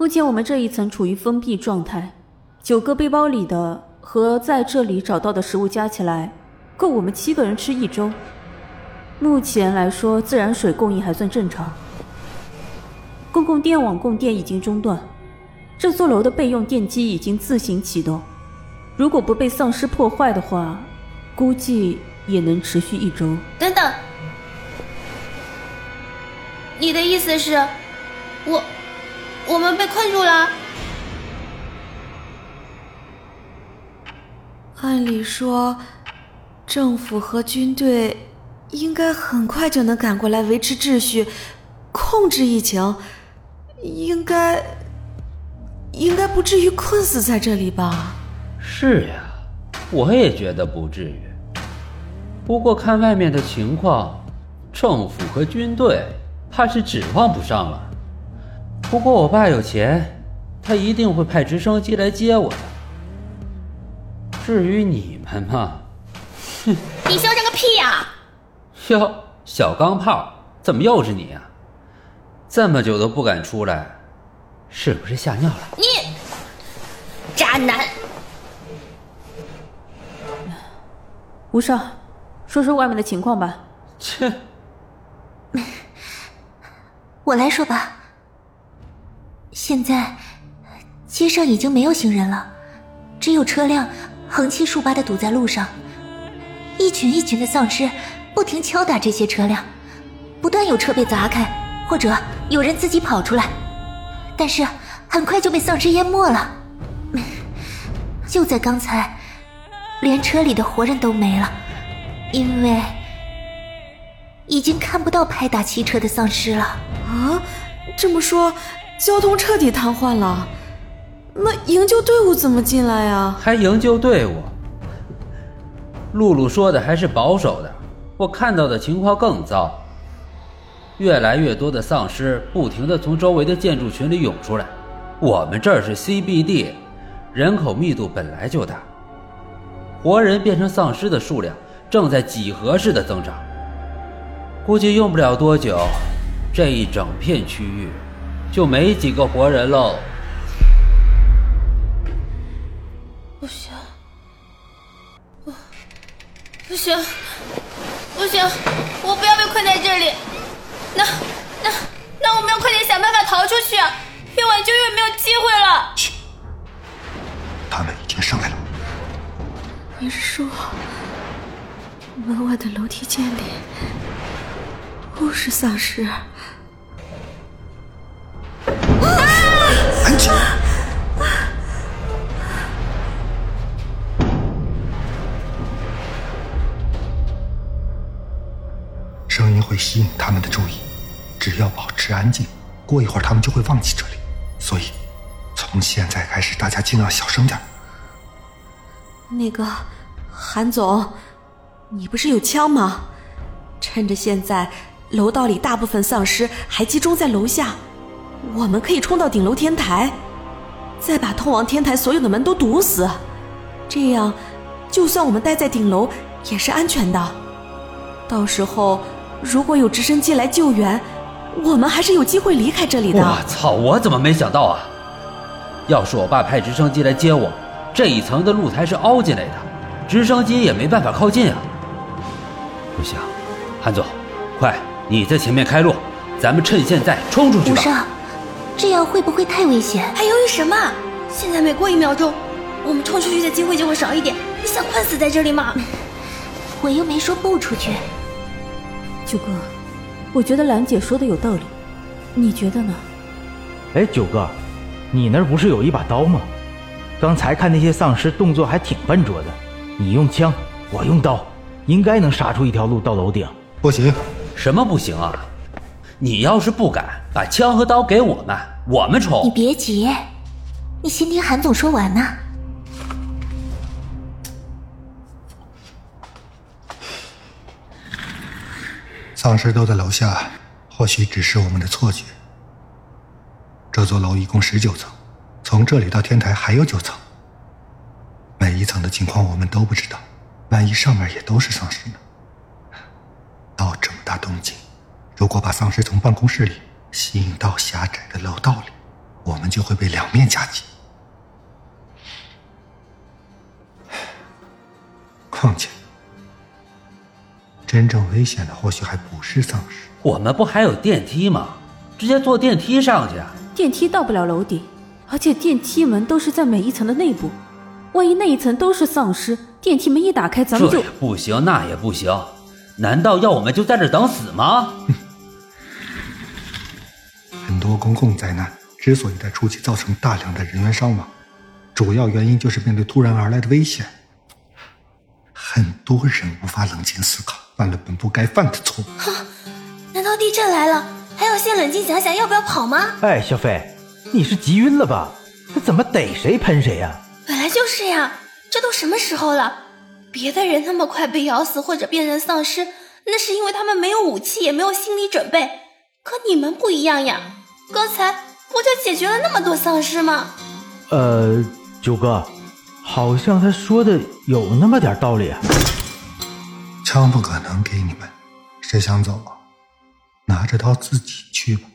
目前我们这一层处于封闭状态，九个背包里的和在这里找到的食物加起来，够我们七个人吃一周。目前来说，自然水供应还算正常，公共电网供电已经中断，这座楼的备用电机已经自行启动。如果不被丧尸破坏的话，估计也能持续一周。等等，你的意思是，我我们被困住了？按理说，政府和军队应该很快就能赶过来维持秩序，控制疫情，应该应该不至于困死在这里吧？是呀，我也觉得不至于。不过看外面的情况，政府和军队怕是指望不上了。不过我爸有钱，他一定会派直升机来接我的。至于你们嘛，哼，你嚣张个屁呀！哟，小钢炮，怎么又是你啊？这么久都不敢出来，是不是吓尿了？你，渣男！吴少，说说外面的情况吧。切，我来说吧。现在街上已经没有行人了，只有车辆横七竖八的堵在路上，一群一群的丧尸不停敲打这些车辆，不断有车被砸开，或者有人自己跑出来，但是很快就被丧尸淹没了。就在刚才。连车里的活人都没了，因为已经看不到拍打汽车的丧尸了。啊，这么说，交通彻底瘫痪了。那营救队伍怎么进来呀？还营救队伍？露露说的还是保守的，我看到的情况更糟。越来越多的丧尸不停的从周围的建筑群里涌出来。我们这儿是 CBD，人口密度本来就大。活人变成丧尸的数量正在几何式的增长，估计用不了多久，这一整片区域就没几个活人喽。不行，不，不行，不行，我不要被困在这里。那，那，那我们要快点想办法逃出去，越晚就越没有机会了。去，他们已经上来了。你是说，门外的楼梯间里不是丧尸？声音会吸引他们的注意，只要保持安静，过一会儿他们就会忘记这里。所以，从现在开始，大家尽量小声点。那个，韩总，你不是有枪吗？趁着现在楼道里大部分丧尸还集中在楼下，我们可以冲到顶楼天台，再把通往天台所有的门都堵死。这样，就算我们待在顶楼也是安全的。到时候如果有直升机来救援，我们还是有机会离开这里的。我操！我怎么没想到啊？要是我爸派直升机来接我。这一层的露台是凹进来的，直升机也没办法靠近啊！不行，韩总，快，你在前面开路，咱们趁现在冲出去吧。这样会不会太危险？还犹豫什么？现在每过一秒钟，我们冲出去的机会就会少一点。你想困死在这里吗？我又没说不出去。九哥，我觉得兰姐说的有道理，你觉得呢？哎，九哥，你那儿不是有一把刀吗？刚才看那些丧尸动作还挺笨拙的，你用枪，我用刀，应该能杀出一条路到楼顶。不行，什么不行啊？你要是不敢把枪和刀给我们，我们冲。你别急，你先听韩总说完呢。丧尸都在楼下，或许只是我们的错觉。这座楼一共十九层。从这里到天台还有九层，每一层的情况我们都不知道，万一上面也都是丧尸呢？闹这么大动静，如果把丧尸从办公室里吸引到狭窄的楼道里，我们就会被两面夹击。况且，真正危险的或许还不是丧尸。我们不还有电梯吗？直接坐电梯上去。电梯到不了楼顶，而且电梯门都是在每一层的内部。万一那一层都是丧尸，电梯门一打开，咱们就不行，那也不行。难道要我们就在这等死吗？很多公共灾难之所以在初期造成大量的人员伤亡，主要原因就是面对突然而来的危险，很多人无法冷静思考，犯了本不该犯的错误。难道地震来了，还要先冷静想想要不要跑吗？哎，小飞，你是急晕了吧？这怎么逮谁喷谁呀？本来就是呀，这都什么时候了？别的人那么快被咬死或者变成丧尸，那是因为他们没有武器，也没有心理准备。可你们不一样呀，刚才不就解决了那么多丧尸吗？呃，九哥，好像他说的有那么点道理啊。枪不可能给你们，谁想走，拿着刀自己去吧。